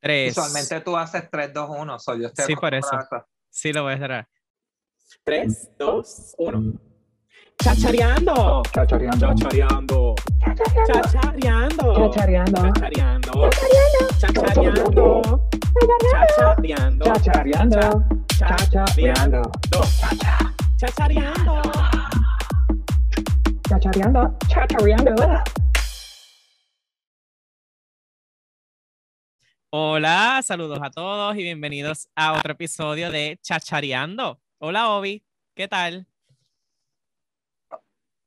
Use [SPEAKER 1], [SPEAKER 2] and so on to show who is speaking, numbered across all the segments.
[SPEAKER 1] Tres.
[SPEAKER 2] Usualmente tú haces 3, 2, 1. Soy yo estoy
[SPEAKER 1] Sí, por eso. Sí, lo voy a cerrar.
[SPEAKER 3] 3, 2, 1. Chachareando.
[SPEAKER 4] Chachareando.
[SPEAKER 3] Chachareando. Chachareando.
[SPEAKER 4] Chachareando.
[SPEAKER 3] Chachareando. Chachareando. Chachareando.
[SPEAKER 4] Chachareando. Chachareando.
[SPEAKER 3] Chachareando.
[SPEAKER 4] Chachareando. Chachareando.
[SPEAKER 1] Hola, saludos a todos y bienvenidos a otro episodio de Chachareando. Hola, Obi, ¿qué tal?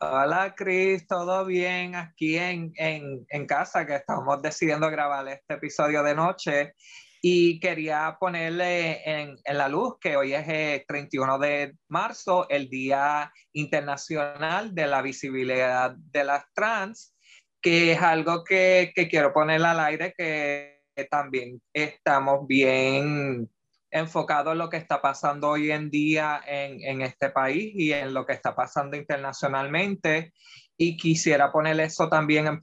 [SPEAKER 2] Hola, Cris, ¿todo bien? Aquí en, en, en casa, que estamos decidiendo grabar este episodio de noche. Y quería ponerle en, en la luz que hoy es el 31 de marzo, el Día Internacional de la Visibilidad de las Trans, que es algo que, que quiero poner al aire, que también estamos bien enfocados en lo que está pasando hoy en día en, en este país y en lo que está pasando internacionalmente. Y quisiera poner eso también en,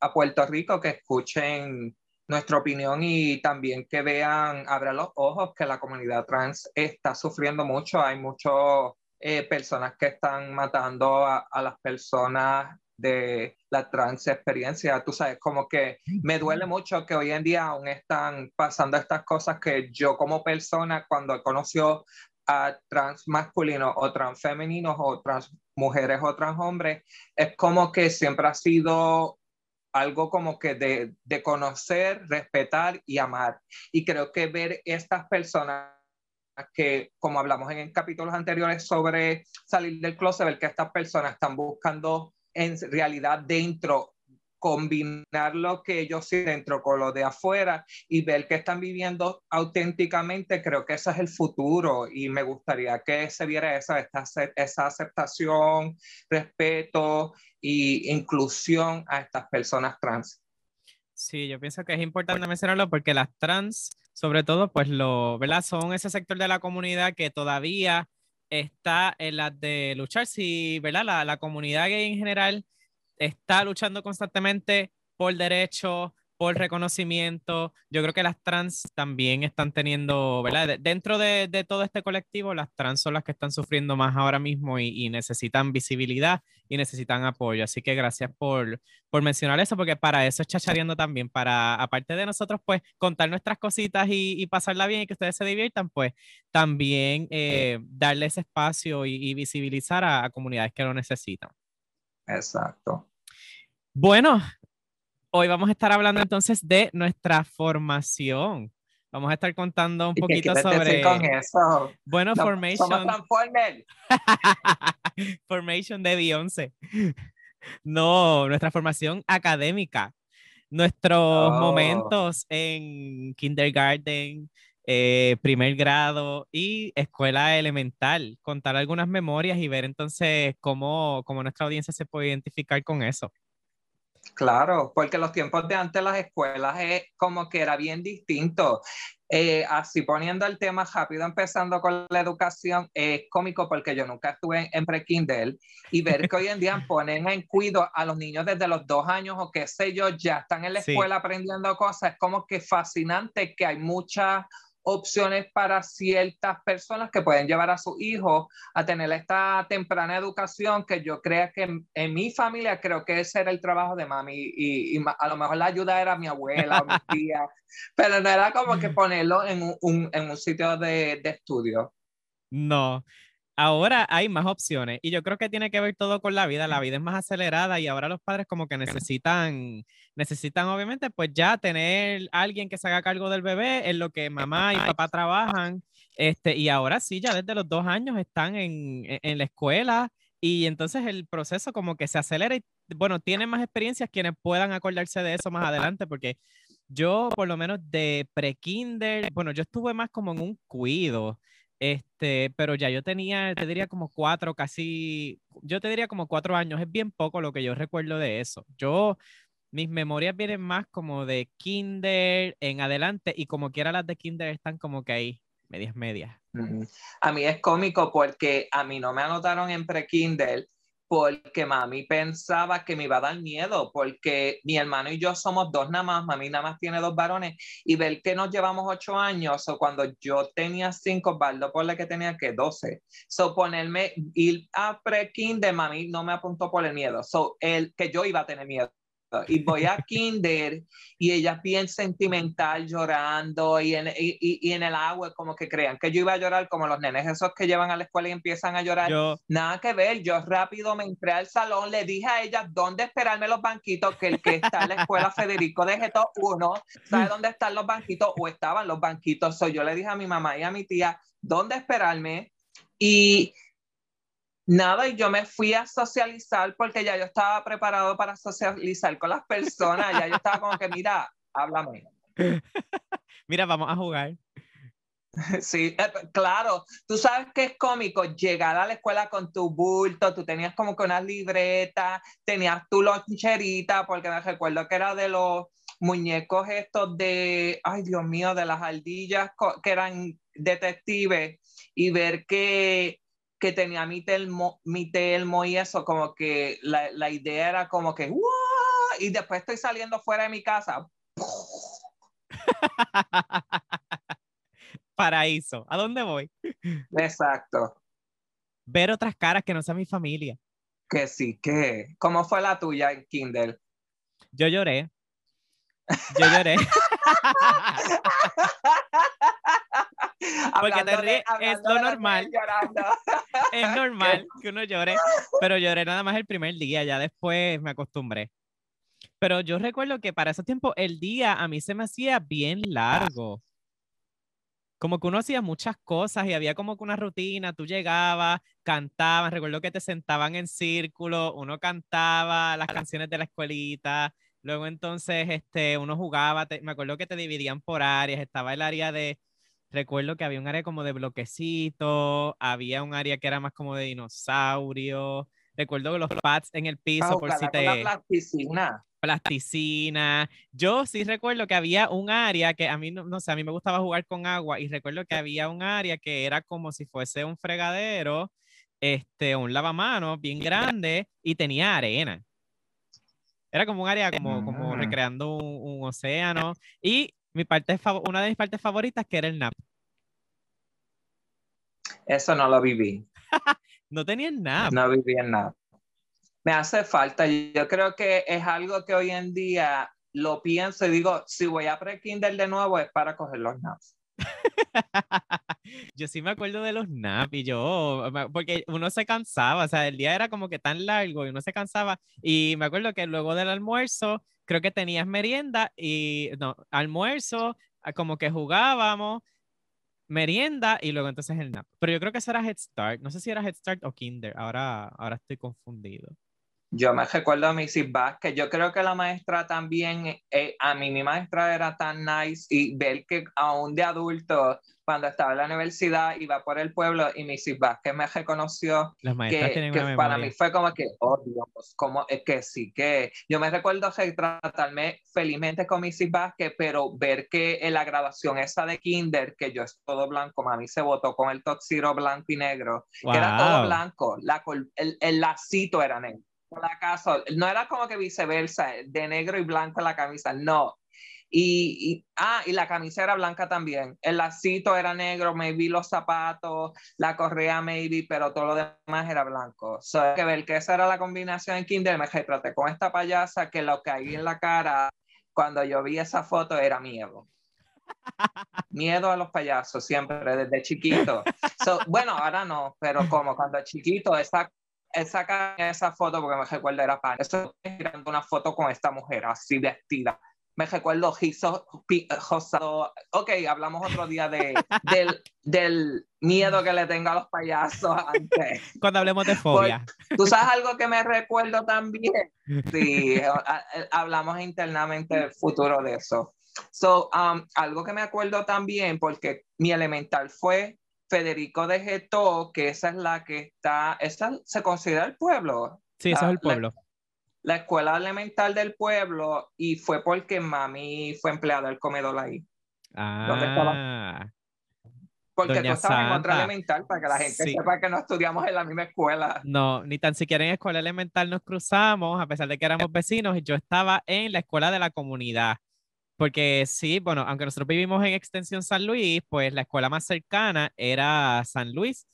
[SPEAKER 2] a Puerto Rico, que escuchen nuestra opinión y también que vean, abran los ojos, que la comunidad trans está sufriendo mucho. Hay muchas personas que están matando a las personas de la trans experiencia. Tú sabes, como que me duele mucho que hoy en día aún están pasando estas cosas que yo como persona, cuando he conocido a trans masculinos o trans femeninos o trans mujeres o trans hombres, es como que siempre ha sido algo como que de, de conocer, respetar y amar. Y creo que ver estas personas que, como hablamos en capítulos anteriores sobre salir del closet, ver que estas personas están buscando en realidad dentro combinar lo que ellos dentro con lo de afuera y ver que están viviendo auténticamente, creo que ese es el futuro y me gustaría que se viera esa, esta, esa aceptación, respeto e inclusión a estas personas trans.
[SPEAKER 1] Sí, yo pienso que es importante mencionarlo porque las trans, sobre todo, pues lo, ¿verdad? Son ese sector de la comunidad que todavía está en la de luchar, si, ¿verdad? La, la comunidad gay en general está luchando constantemente por derechos, por reconocimiento. Yo creo que las trans también están teniendo, ¿verdad? De- dentro de, de todo este colectivo, las trans son las que están sufriendo más ahora mismo y, y necesitan visibilidad y necesitan apoyo. Así que gracias por, por mencionar eso, porque para eso es chachareando también, para, aparte de nosotros, pues, contar nuestras cositas y, y pasarla bien y que ustedes se diviertan, pues, también eh, darle ese espacio y, y visibilizar a, a comunidades que lo necesitan.
[SPEAKER 2] Exacto.
[SPEAKER 1] Bueno, hoy vamos a estar hablando entonces de nuestra formación. Vamos a estar contando un
[SPEAKER 2] ¿Y qué
[SPEAKER 1] poquito sobre,
[SPEAKER 2] con eso?
[SPEAKER 1] bueno,
[SPEAKER 2] No,
[SPEAKER 1] formation,
[SPEAKER 2] Somos
[SPEAKER 1] formation de Beyoncé. No, nuestra formación académica, nuestros
[SPEAKER 2] Oh.
[SPEAKER 1] momentos en kindergarten, eh, primer grado y escuela elemental, contar algunas memorias y ver entonces cómo, cómo nuestra audiencia se puede identificar con eso.
[SPEAKER 2] Claro, porque los tiempos de antes las escuelas eh, como que era bien distinto. Eh, así poniendo el tema rápido, empezando con la educación, es cómico porque yo nunca estuve en, pre-Kindle y ver que hoy en día ponen en cuido a los niños desde los dos años o qué sé yo, ya están en la
[SPEAKER 1] Sí.
[SPEAKER 2] escuela aprendiendo cosas, es como que fascinante que hay muchas opciones para ciertas personas que pueden llevar a sus hijos a tener esta temprana educación que yo creo que en, en mi familia creo que ese era el trabajo de mami y, a lo mejor la ayuda era mi abuela o mi tía, pero no era como que ponerlo en un, un- en un sitio de, de estudio.
[SPEAKER 1] No, ahora hay más opciones y yo creo que tiene que ver todo con la vida. La vida es más acelerada y ahora los padres como que necesitan, necesitan obviamente pues ya tener alguien que se haga cargo del bebé en lo que mamá y papá trabajan. Este, y ahora sí, ya desde los dos años están en, en- en la escuela y entonces el proceso como que se acelera y bueno, tienen más experiencias quienes puedan acordarse de eso más adelante porque yo por lo menos de pre-kinder, bueno, yo estuve más como en un cuido. Este, pero ya yo tenía, te diría como cuatro, casi, yo te diría como cuatro años, es bien poco lo que yo recuerdo de eso. Yo, mis memorias vienen más como de kinder en adelante y como quiera las de kinder están como que ahí, medias, medias.
[SPEAKER 2] A mí es cómico porque a mí no me anotaron en pre-Kindle porque mami pensaba que me iba a dar miedo, porque mi hermano y yo somos dos nada más, mami nada más tiene dos varones, y ver que nos llevamos ocho años, o cuando yo tenía cinco, Baldo por la que tenía que doce, so ponerme, ir a pre-kinder, mami no me apuntó por el miedo, so el que yo iba a tener miedo y voy a kinder y ella bien sentimental llorando y en, y, y, en el agua como que crean que yo iba a llorar como los nenes esos que llevan a la escuela y empiezan a llorar.
[SPEAKER 1] Yo,
[SPEAKER 2] Nada que ver, yo rápido me entré al salón, le dije a ella dónde esperarme los banquitos, que el que está en la escuela Federico de Geto 1, ¿sabe dónde están los banquitos? O estaban los banquitos. So, yo le dije a mi mamá y a mi tía dónde esperarme y Nada, y yo me fui a socializar porque ya yo estaba preparado para socializar con las personas. Ya yo estaba como que, mira, háblame.
[SPEAKER 1] mira, vamos a jugar.
[SPEAKER 2] Sí, eh, claro. Tú sabes que es cómico llegar a la escuela con tu bulto, tú tenías como que una libreta, tenías tu loncherita, porque me recuerdo que era de los muñecos estos de, ay Dios mío, de las ardillas que eran detectives y ver que que tenía mi telmo, mi telmo y eso, como que la, la idea era como que, ¡Wow! y después estoy saliendo fuera de mi casa.
[SPEAKER 1] Paraíso. ¿A dónde voy?
[SPEAKER 2] Exacto.
[SPEAKER 1] Ver otras caras que no sean mi familia.
[SPEAKER 2] Que sí, que. ¿Cómo fue la tuya en Kindle?
[SPEAKER 1] Yo lloré. Yo lloré. Porque te ríes, es lo normal. es normal que uno llore, pero lloré nada más el primer día, ya después me acostumbré. Pero yo recuerdo que para ese tiempo el día a mí se me hacía bien largo. Como que uno hacía muchas cosas y había como que una rutina, tú llegabas, cantabas, recuerdo que te sentaban en círculo, uno cantaba las canciones de la escuelita, luego entonces este, uno jugaba, me acuerdo que te dividían por áreas, estaba el área de, recuerdo que había un área como de bloquecito, había un área que era más como de dinosaurio. Recuerdo que los pads en el piso, por si te.
[SPEAKER 2] La plasticina.
[SPEAKER 1] Plasticina. Yo sí recuerdo que había un área que a mí, no, no sé, a mí me gustaba jugar con agua y recuerdo que había un área que era como si fuese un fregadero, este, un lavamanos bien grande y tenía arena. Era como un área como, como recreando un, un océano. Y mi parte una de mis partes favoritas que era el nap.
[SPEAKER 2] Eso no lo viví.
[SPEAKER 1] no tenía nap.
[SPEAKER 2] No viví en nap. Me hace falta. Yo creo que es algo que hoy en día lo pienso y digo, si voy a pre-Kindle de nuevo es para coger los naps.
[SPEAKER 1] yo sí me acuerdo de los naps y yo, porque uno se cansaba, o sea, el día era como que tan largo y uno se cansaba y me acuerdo que luego del almuerzo creo que tenías merienda y, no, almuerzo, ah, como que jugábamos, merienda y luego entonces el nap. Pero yo creo que eso era Head Start. No sé si era Head Start o Kinder. Ahora, ahora estoy confundido.
[SPEAKER 2] Yo me recuerdo a Missy que Yo creo que la maestra también, eh, a mí mi maestra era tan nice y ver que aún de adulto cuando estaba en la universidad, iba por el pueblo y Missy Vázquez me reconoció que, que para mí fue como que, oh Dios, como es que sí, que yo me recuerdo tratarme felizmente con Missy Vázquez, pero ver que en la grabación esa de Kinder, que yo es todo blanco, mami se votó con el toxiro blanco y negro, que era todo blanco, la, el, el lacito era negro. Acaso, no era como que viceversa, de negro y blanco la camisa, no, y, ah, y la camisa era blanca también. El lacito era negro, maybe los zapatos, la correa maybe, pero todo lo demás era blanco. So, que ver que esa era la combinación en Kinder, me retraté con esta payasa que lo que hay en la cara cuando yo vi esa foto era miedo. Miedo a los payasos, siempre, desde chiquito. So, bueno, ahora no, pero como cuando chiquito, esa, esa, esa foto, porque me recuerdo era pan. Estoy mirando una foto con esta mujer así vestida me recuerdo Josado. Ok, hablamos otro día de, del, del, miedo que le tengo a los payasos antes.
[SPEAKER 1] Cuando hablemos de fobia.
[SPEAKER 2] Tú sabes algo que me recuerdo también. Sí, hablamos internamente del futuro de eso. So, um, algo que me acuerdo también, porque mi elemental fue Federico de Geto, que esa es la que está, esa se considera el pueblo.
[SPEAKER 1] Sí, ese es el pueblo
[SPEAKER 2] la escuela elemental del pueblo y fue porque mami fue empleada del comedor ahí.
[SPEAKER 1] Ah.
[SPEAKER 2] Porque
[SPEAKER 1] Doña
[SPEAKER 2] tú estabas en otra elemental para que la gente
[SPEAKER 1] Sí.
[SPEAKER 2] sepa que no estudiamos en la misma escuela.
[SPEAKER 1] No, ni tan siquiera en escuela elemental nos cruzamos, a pesar de que éramos vecinos, y yo estaba en la escuela de la comunidad. Porque sí, bueno, aunque nosotros vivimos en Extensión San Luis, pues la escuela más cercana era San Luis.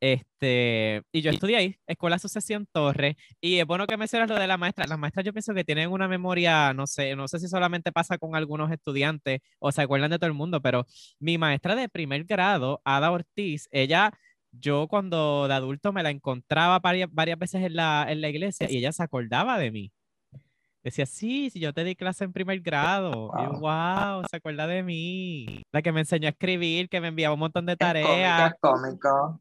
[SPEAKER 1] Este, y yo estudié ahí, Escuela Sucesión Torres, y es bueno que mencionas lo de la maestra. Las maestras yo pienso que tienen una memoria, no sé, no sé si solamente pasa con algunos estudiantes o se acuerdan de todo el mundo, pero mi maestra de primer grado, Ada Ortiz, ella, yo cuando de adulto me la encontraba varias, varias veces en la, en la iglesia y ella se acordaba de mí. Decía, sí, si yo te di clase en primer grado. Y yo, wow, se acuerda de mí. La que me enseñó a escribir, que me enviaba un montón de
[SPEAKER 2] Es cómico,
[SPEAKER 1] tareas
[SPEAKER 2] es cómico.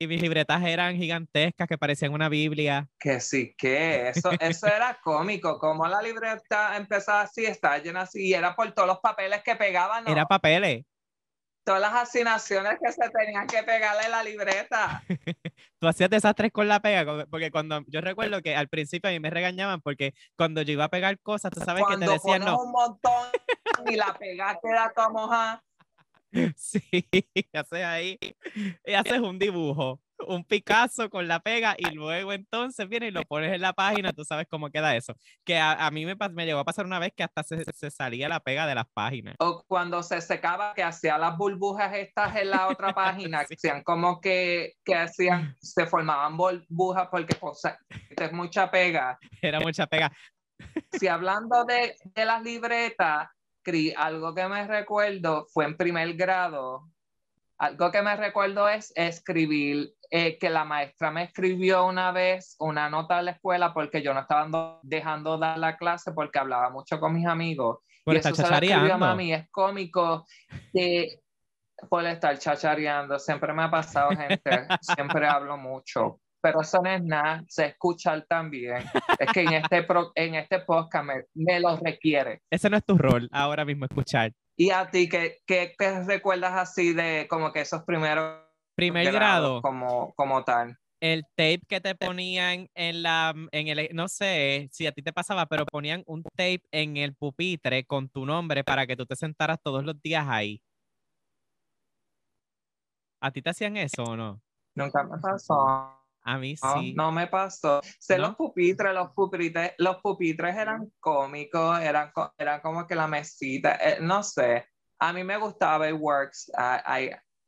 [SPEAKER 1] y mis libretas eran gigantescas que parecían una Biblia.
[SPEAKER 2] Que sí, que eso, eso era cómico. Como la libreta empezaba así, estaba llena así, y era por todos los papeles que pegaban, ¿no?
[SPEAKER 1] Era papeles.
[SPEAKER 2] Todas las asignaciones que se tenían que pegarle la libreta.
[SPEAKER 1] Tú hacías desastres con la pega, porque cuando yo recuerdo que al principio a mí me regañaban porque cuando yo iba a pegar cosas, tú sabes que te
[SPEAKER 2] Cuando
[SPEAKER 1] decían
[SPEAKER 2] pones
[SPEAKER 1] no.
[SPEAKER 2] un montón y la pega queda como mojada.
[SPEAKER 1] Sí, haces ahí y haces un dibujo, un Picasso con la pega y luego entonces viene y lo pones en la página, tú sabes cómo queda eso. Que a, a mí me, me llegó a pasar una vez que hasta se, se salía la pega de las páginas.
[SPEAKER 2] O cuando se secaba, que hacía las burbujas estas en la otra página, que
[SPEAKER 1] Sí.
[SPEAKER 2] hacían como que, que hacían, se formaban burbujas porque pues, es mucha pega.
[SPEAKER 1] Era mucha pega.
[SPEAKER 2] Si hablando de, de las libretas, algo que me recuerdo fue en primer grado. Algo que me recuerdo es escribir, eh, que la maestra me escribió una vez una nota a la escuela porque yo no estaba dando- dejando dar la clase porque hablaba mucho con mis amigos.
[SPEAKER 1] Por
[SPEAKER 2] y
[SPEAKER 1] estar
[SPEAKER 2] eso se lo a
[SPEAKER 1] chachareando.
[SPEAKER 2] mami, es cómico por estar chachareando, siempre me ha pasado gente, siempre hablo mucho, pero eso no es nada, sé escuchar también. Es que en este, pro- en este podcast me, me lo requiere.
[SPEAKER 1] Ese no es tu rol ahora mismo escuchar.
[SPEAKER 2] ¿Y a ti qué, qué, qué recuerdas así de como que esos primeros
[SPEAKER 1] Primer grado,
[SPEAKER 2] como, como tal?
[SPEAKER 1] el tape que te ponían en la, en el, no sé si a ti te pasaba, pero ponían un tape en el pupitre con tu nombre para que tú te sentaras todos los días ahí. ¿A ti te hacían eso o no?
[SPEAKER 2] Nunca me pasó.
[SPEAKER 1] A mí
[SPEAKER 2] No,
[SPEAKER 1] sí.
[SPEAKER 2] no me pasó. Sé
[SPEAKER 1] ¿No?
[SPEAKER 2] los pupitres, los pupitres, los pupitres eran cómicos, eran, eran como que la mesita, eh, no sé. A mí me gustaba el Works.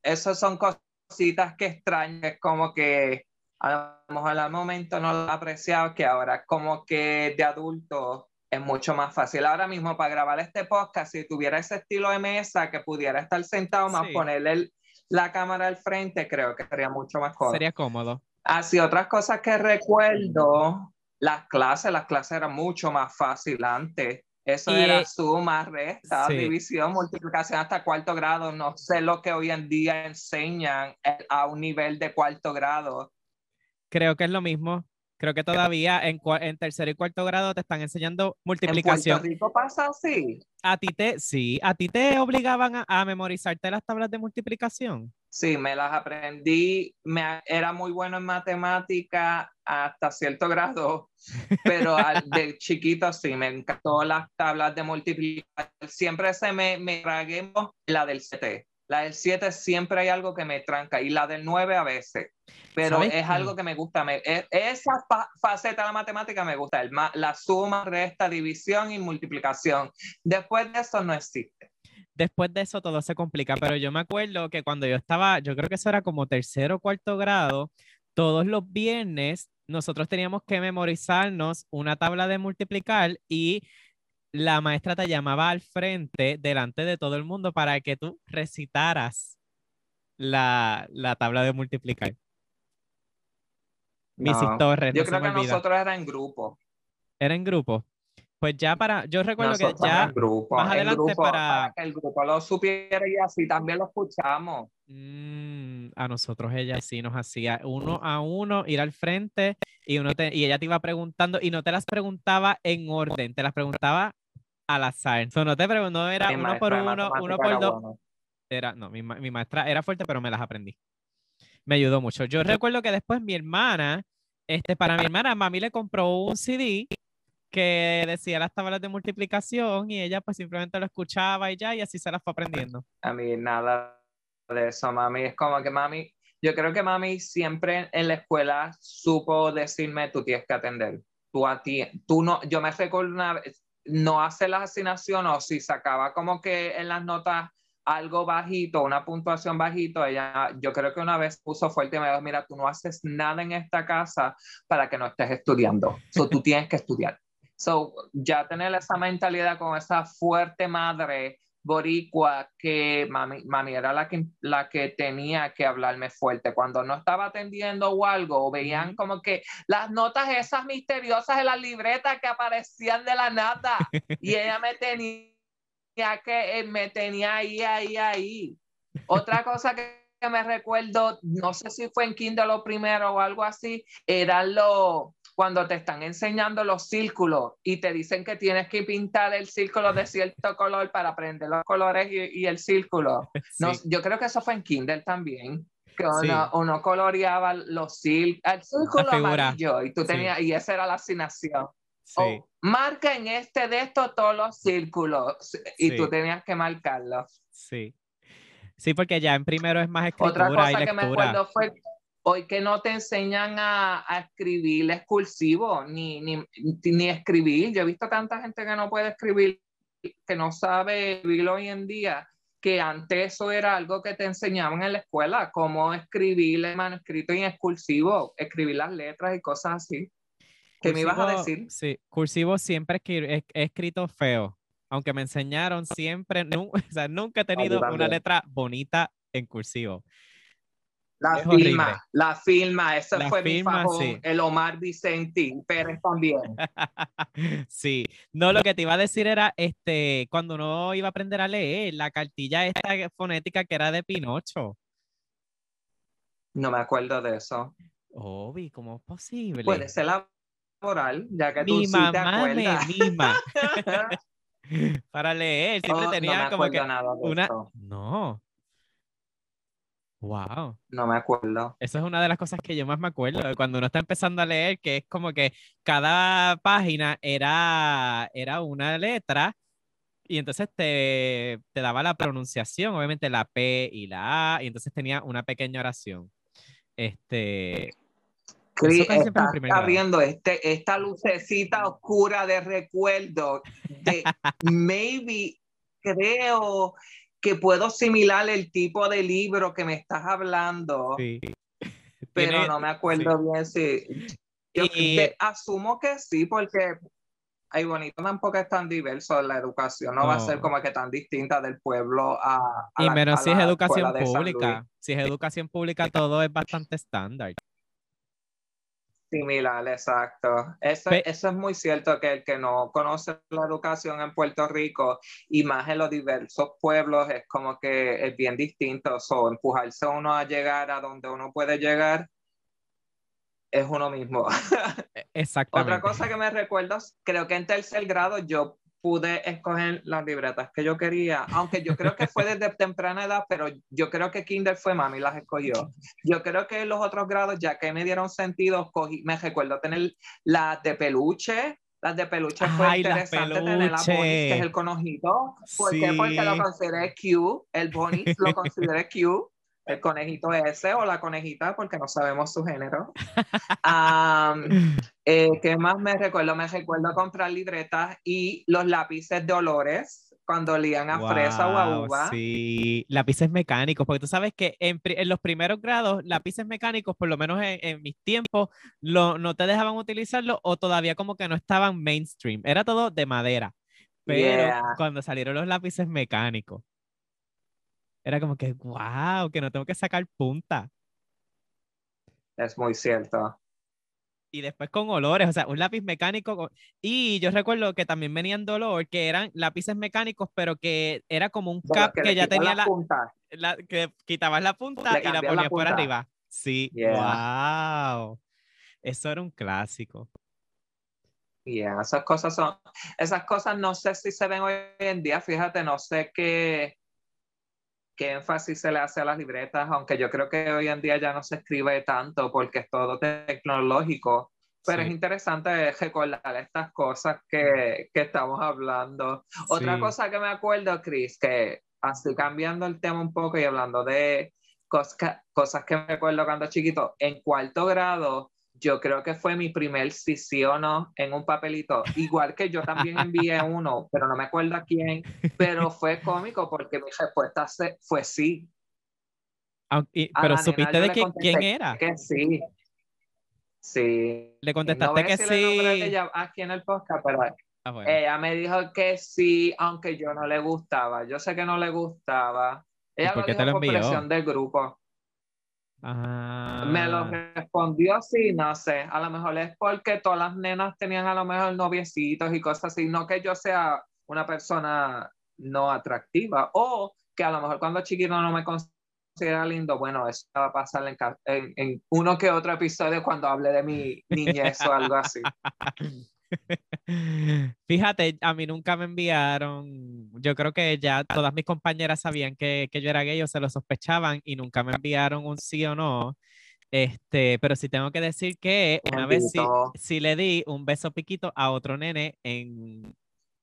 [SPEAKER 2] Esas son cositas que extraño, es como que a lo mejor al momento no lo apreciaba, que ahora como que de adulto es mucho más fácil. Ahora mismo para grabar este podcast, si tuviera ese estilo de mesa que pudiera estar sentado más
[SPEAKER 1] Sí.
[SPEAKER 2] ponerle el- la cámara al frente, creo que sería mucho más cómodo.
[SPEAKER 1] Sería cómodo.
[SPEAKER 2] Así, otras cosas que recuerdo, las clases, las clases eran mucho más fácil antes. Eso
[SPEAKER 1] Y,
[SPEAKER 2] era suma, resta,
[SPEAKER 1] sí.
[SPEAKER 2] división, multiplicación hasta cuarto grado. No sé lo que hoy en día enseñan eh, a un nivel de cuarto grado.
[SPEAKER 1] Creo que es lo mismo. Creo que todavía en, en tercero y cuarto grado te están enseñando
[SPEAKER 2] En Puerto
[SPEAKER 1] multiplicación.
[SPEAKER 2] Rico pasa así.
[SPEAKER 1] A ti te, sí, a ti te obligaban a, a memorizarte las tablas de multiplicación.
[SPEAKER 2] Sí, me las aprendí. Me, era muy bueno en matemática hasta cierto grado, pero al- de chiquito sí, me encantó las tablas de multiplicación. Siempre se me, me tragué la del 7. La del 7 siempre hay algo que me tranca y la del 9 a veces. Pero
[SPEAKER 1] ¿Sabes
[SPEAKER 2] es
[SPEAKER 1] qué?
[SPEAKER 2] algo que me gusta. Me, e- esa fa- faceta de la matemática me gusta. El la suma, resta, división y multiplicación. Después de eso no existe.
[SPEAKER 1] Después de eso todo se complica, pero yo me acuerdo que cuando yo estaba, yo creo que eso era como tercero o cuarto grado, todos los viernes nosotros teníamos que memorizarnos una tabla de multiplicar y la maestra te llamaba al frente delante de todo el mundo para que tú recitaras la, la tabla de multiplicar. Mrs.
[SPEAKER 2] No.
[SPEAKER 1] Torres,
[SPEAKER 2] Yo
[SPEAKER 1] no
[SPEAKER 2] creo que
[SPEAKER 1] olvida.
[SPEAKER 2] nosotros era en grupo.
[SPEAKER 1] Era en grupo. Pues ya para, yo recuerdo que
[SPEAKER 2] Nosotros
[SPEAKER 1] ya
[SPEAKER 2] en grupo,
[SPEAKER 1] más adelante
[SPEAKER 2] grupo,
[SPEAKER 1] para-
[SPEAKER 2] que el grupo lo supiera y así también lo escuchamos.
[SPEAKER 1] Mm, a nosotros ella sí nos hacía uno a uno ir al frente y, uno te- y ella te iba preguntando y no te las preguntaba en orden, te las preguntaba al azar. So, no te preguntó, no era
[SPEAKER 2] Mi
[SPEAKER 1] uno por uno, uno por dos.
[SPEAKER 2] bueno.
[SPEAKER 1] Era, no, mi, mi maestra era fuerte, pero me las aprendí. Me ayudó mucho. Yo recuerdo que después mi hermana, este, para mi hermana, mami le compró un CD que decía las tablas de multiplicación y ella pues simplemente lo escuchaba y ya, y así se las fue aprendiendo.
[SPEAKER 2] A mí nada de eso, mami. Es como que mami, yo creo que mami siempre en la escuela supo decirme, tú tienes que atender. Tú a ti, tú no, yo me recuerdo una vez, no hace las asignaciones o si sacaba como que en las notas algo bajito, una puntuación bajito, ella, yo creo que una vez puso fuerte y me dijo, mira, tú no haces nada en esta casa para que no estés estudiando. So, tú tienes que estudiar. So, ya tener esa mentalidad con esa fuerte madre boricua que mami, mami era la que, la que tenía que hablarme fuerte. Cuando no estaba atendiendo o algo, veían como que las notas esas misteriosas en la libreta que aparecían de la nada y ella me tenía que, eh, me tenía ahí, ahí, ahí. Otra cosa que me recuerdo, no sé si fue en Kindle lo primero o algo así, era lo cuando te están enseñando los círculos y te dicen que tienes que pintar el círculo de cierto color para aprender los colores y, y el círculo. No, yo creo que eso fue en Kindle también. Que
[SPEAKER 1] Sí.
[SPEAKER 2] uno, coloreaba los círculos, el círculo amarillo y tú
[SPEAKER 1] Sí.
[SPEAKER 2] tenías, y esa era la asignación.
[SPEAKER 1] Sí,
[SPEAKER 2] O, marca en este de estos todos los círculos y
[SPEAKER 1] Sí.
[SPEAKER 2] tú tenías que marcarlos.
[SPEAKER 1] sí. Sí, porque ya en primero es más
[SPEAKER 2] Otra
[SPEAKER 1] escritura y
[SPEAKER 2] cosa que me acuerdo fue hoy que no te enseñan a, a escribir excursivo ni, ni, ni escribir. Yo he visto tanta gente que no puede escribir, que no sabe escribir hoy en día, que antes eso era algo que te enseñaban en la escuela, cómo escribir el manuscrito en excursivo, escribir las letras y cosas así. ¿Qué me ibas a
[SPEAKER 1] Cursivo-
[SPEAKER 2] decir?
[SPEAKER 1] Sí, cursivo siempre he, he escrito feo, aunque me enseñaron siempre, o sea, nunca he tenido una letra bonita en cursivo.
[SPEAKER 2] La
[SPEAKER 1] Es horrible.
[SPEAKER 2] firma, la firma, ese
[SPEAKER 1] La
[SPEAKER 2] fue
[SPEAKER 1] firma,
[SPEAKER 2] mi
[SPEAKER 1] sí.
[SPEAKER 2] el Omar Vicente Pérez también.
[SPEAKER 1] Sí, no, lo que te iba a decir era, este, cuando uno iba a aprender a leer, la cartilla esta fonética que era de Pinocho.
[SPEAKER 2] No me acuerdo de eso.
[SPEAKER 1] Obi, ¿cómo es posible?
[SPEAKER 2] Puede ser laboral, ya que tú
[SPEAKER 1] Mi
[SPEAKER 2] sí te
[SPEAKER 1] mamá me
[SPEAKER 2] acuerdas.
[SPEAKER 1] mima para leer, siempre
[SPEAKER 2] Oh,
[SPEAKER 1] tenía
[SPEAKER 2] no me
[SPEAKER 1] como que
[SPEAKER 2] nada de
[SPEAKER 1] una... No. Wow.
[SPEAKER 2] No me acuerdo.
[SPEAKER 1] Eso es una de las cosas que yo más me acuerdo de cuando uno está empezando a leer, que es como que cada página era, era una letra y entonces te, te daba la pronunciación, obviamente la P y la A, y entonces tenía una pequeña oración. Este,
[SPEAKER 2] Cris,
[SPEAKER 1] primer grado.
[SPEAKER 2] abriendo este, esta lucecita oscura de recuerdo de maybe creo que puedo asimilar el tipo de libro que me estás hablando,
[SPEAKER 1] sí.
[SPEAKER 2] pero
[SPEAKER 1] Tiene-
[SPEAKER 2] no me acuerdo bien si yo
[SPEAKER 1] Y-
[SPEAKER 2] de- asumo que sí porque ay bonito tampoco es tan diverso la educación no, va a ser como que tan distinta del pueblo a, a
[SPEAKER 1] Y
[SPEAKER 2] la-
[SPEAKER 1] menos
[SPEAKER 2] a
[SPEAKER 1] si es educación pública. Si es educación pública, todo es bastante estándar.
[SPEAKER 2] Similar, exacto. Eso,
[SPEAKER 1] Pe-
[SPEAKER 2] eso es muy cierto que el que no conoce la educación en Puerto Rico y más en los diversos pueblos es como que es bien distinto. So, empujarse uno a llegar a donde uno puede llegar es uno mismo.
[SPEAKER 1] E- Exactamente.
[SPEAKER 2] Otra cosa que me recuerdo, creo que en tercer grado yo pude escoger las libretas que yo quería, aunque yo creo que fue desde temprana edad, pero yo creo que Kinder fue mami las escogió. Yo creo que los otros grados, ya que me dieron sentido, cogí, me recuerdo tener las de peluche. Las de peluche fue
[SPEAKER 1] Ay,
[SPEAKER 2] interesante tener la
[SPEAKER 1] peluche.
[SPEAKER 2] Bonnie, que es el conojito. ¿Por qué? Porque lo
[SPEAKER 1] Sí.
[SPEAKER 2] consideré cute. El Bonnie lo consideré cute. El conejito ese o la conejita, porque no sabemos su género. Am, eh, ¿Qué más me recuerdo? Me recuerdo comprar libretas y los lápices de olores cuando olían a fresa o a uva.
[SPEAKER 1] Sí, lápices mecánicos, porque tú sabes que en, en los primeros grados, lápices mecánicos, por lo menos en, en mis tiempos, lo, no te dejaban utilizarlo o todavía como que no estaban mainstream. Era todo de madera. Pero
[SPEAKER 2] Yeah.
[SPEAKER 1] cuando salieron los lápices mecánicos, era como que, wow, que no tengo que sacar punta.
[SPEAKER 2] Es muy cierto.
[SPEAKER 1] Y después con olores, o sea, un lápiz mecánico. con- Y yo recuerdo que también venían de olor, que eran lápices mecánicos, pero que era como un cap
[SPEAKER 2] que
[SPEAKER 1] que, ya tenía la,
[SPEAKER 2] puntas.
[SPEAKER 1] la- que quitabas la punta y la ponías por
[SPEAKER 2] punta.
[SPEAKER 1] arriba. Sí,
[SPEAKER 2] Yeah.
[SPEAKER 1] wow. Eso era un clásico.
[SPEAKER 2] Yeah, esas cosas son, esas cosas no sé si se ven hoy en día, fíjate, no sé qué, qué énfasis se le hace a las libretas, aunque yo creo que hoy en día ya no se escribe tanto porque es todo tecnológico, pero
[SPEAKER 1] Sí.
[SPEAKER 2] es interesante recordar estas cosas que, que estamos hablando. Otra cosa que me acuerdo, Chris, que así cambiando el tema un poco y hablando de cosas, cosas que me recuerdo cuando chiquito, en cuarto grado, yo creo que fue mi primer sí, sí o no en un papelito. Igual que yo también envié uno, pero no me acuerdo a quién, pero fue cómico porque mi respuesta fue sí.
[SPEAKER 1] Aunque- y-
[SPEAKER 2] A
[SPEAKER 1] pero
[SPEAKER 2] nena
[SPEAKER 1] supiste de que- quién era.
[SPEAKER 2] Que sí. Sí.
[SPEAKER 1] Le contestaste que
[SPEAKER 2] de
[SPEAKER 1] sí.
[SPEAKER 2] ella aquí en el podcast, pero
[SPEAKER 1] Ah, bueno.
[SPEAKER 2] ella me dijo que sí, aunque yo no le gustaba. Yo sé que no le gustaba. Ella
[SPEAKER 1] por
[SPEAKER 2] lo
[SPEAKER 1] qué te
[SPEAKER 2] dijo
[SPEAKER 1] lo
[SPEAKER 2] por
[SPEAKER 1] envió?
[SPEAKER 2] presión del grupo.
[SPEAKER 1] Ah,
[SPEAKER 2] Me lo respondió sí, no sé. A lo mejor es porque todas las nenas tenían a lo mejor noviecitos y cosas así. No que yo sea una persona no atractiva o que a lo mejor cuando chiquito no me considera lindo. Bueno, eso va a pasar en- en uno que otro episodio cuando hable de mi niñez o algo así.
[SPEAKER 1] Fíjate, a mí nunca me enviaron, yo creo que ya todas mis compañeras sabían que, que yo era gay o se lo sospechaban y nunca me enviaron un sí o no. Este, pero sí tengo que decir que una vez sí, sí le di un beso piquito a otro nene en,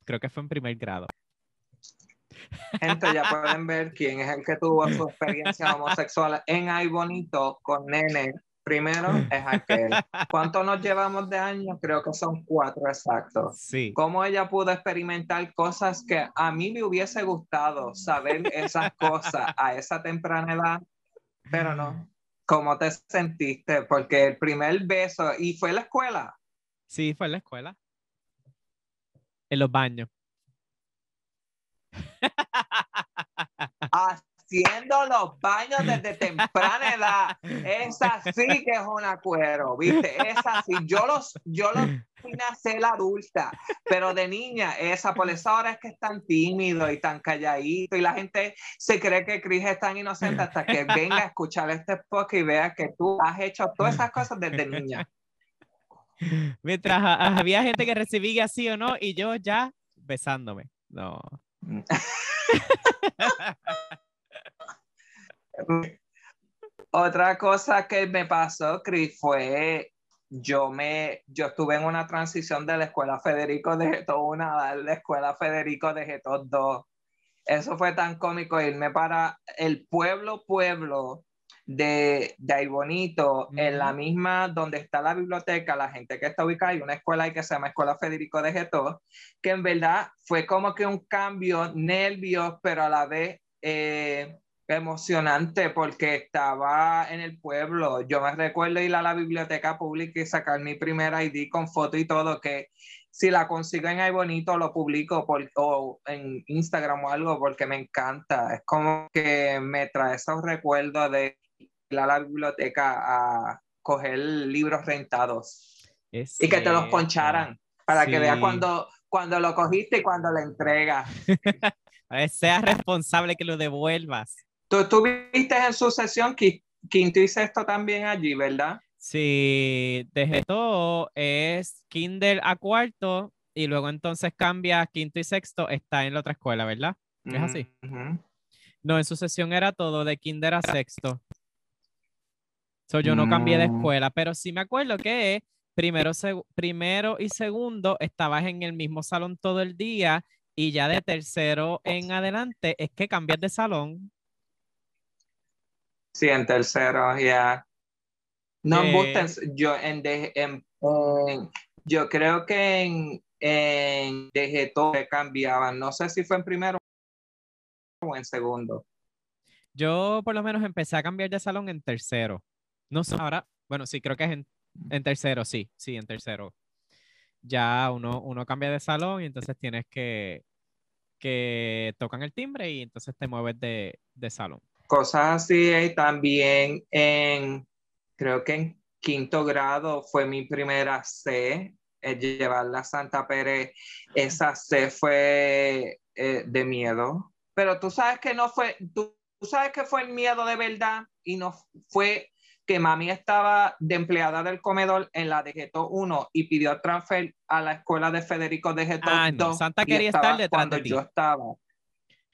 [SPEAKER 1] creo que fue en primer grado.
[SPEAKER 2] Gente, ya pueden ver quién es el que tuvo su experiencia homosexual en Ay Bonito con Nene. Primero es aquel. ¿Cuánto nos llevamos de años? Creo que son cuatro exactos.
[SPEAKER 1] Sí.
[SPEAKER 2] Cómo ella pudo experimentar cosas que a mí me hubiese gustado saber esas cosas a esa temprana edad, pero no. ¿Cómo te sentiste? Porque el primer beso, y fue en la escuela.
[SPEAKER 1] Sí, fue en la escuela. En los baños.
[SPEAKER 2] Haciendo los baños desde temprana edad. Esa sí que es una cuero, ¿viste? Esa sí. Yo los, yo los vine a ser adulta, pero de niña, esa, por eso ahora es que es tan tímido y tan calladito y la gente se cree que Chris es tan inocente hasta que venga a escuchar este podcast y vea que tú has hecho todas esas cosas desde niña.
[SPEAKER 1] Mientras a- había gente que recibía sí o no y yo ya besándome. No.
[SPEAKER 2] Otra cosa que me pasó, Chris, fue yo me yo estuve en una transición de la escuela Federico de Geto 1 a la escuela Federico de Geto 2. Eso fue tan cómico irme para el pueblo pueblo de, de Ay Bonito, en la misma donde está la biblioteca, la gente que está ubicada, hay una escuela ahí que se llama Escuela Federico de Geto, que en verdad fue como que un cambio, nervios, pero a la vez eh, emocionante porque estaba en el pueblo. Yo me recuerdo ir a la biblioteca pública y sacar mi primera ID con foto y todo, que si la consigo en Ay Bonito lo publico por, o en Instagram o algo porque me encanta. Es como que me trae esos recuerdos de ir a la biblioteca a coger libros rentados y que te los poncharan para que veas cuando, cuando lo cogiste y cuando lo entregas.
[SPEAKER 1] Sea responsable que lo devuelvas.
[SPEAKER 2] Tú estuviste en su sesión qui- quinto y sexto también allí, ¿verdad?
[SPEAKER 1] Si dejé todo, es kinder a cuarto y luego entonces cambia a quinto y sexto, está en la otra escuela, ¿verdad? Es así. No, en su sesión era todo de kinder a sexto. So, yo no cambié de
[SPEAKER 2] Mm.
[SPEAKER 1] escuela, pero sí me acuerdo que primero, primero y segundo estabas en el mismo salón todo el día y ya de tercero en adelante es que cambias de salón.
[SPEAKER 2] Sí, en tercero, ya. No,
[SPEAKER 1] Eh.
[SPEAKER 2] yo en, de- en- en- yo creo que en, en todo cambiaban. No sé si fue en primero o en segundo.
[SPEAKER 1] Yo por lo menos empecé a cambiar de salón en tercero. No sé, ahora, bueno, sí, creo que es en, en tercero, sí, sí, en tercero. Ya uno, uno cambia de salón y entonces tienes que, que tocan el timbre y entonces te mueves de, de salón.
[SPEAKER 2] Cosas así, y también en, creo que en quinto grado fue mi primera C, el llevarla a Santa Pérez. Esa C fue eh, de miedo, pero tú sabes que no fue, tú, tú sabes que fue el miedo de verdad y no fue que mami estaba de empleada del comedor en la de Geto 1 y pidió transfer a la escuela de Federico de Geto
[SPEAKER 1] Ah, no,
[SPEAKER 2] 2
[SPEAKER 1] Santa
[SPEAKER 2] y
[SPEAKER 1] quería estar detrás de ti.
[SPEAKER 2] yo estaba.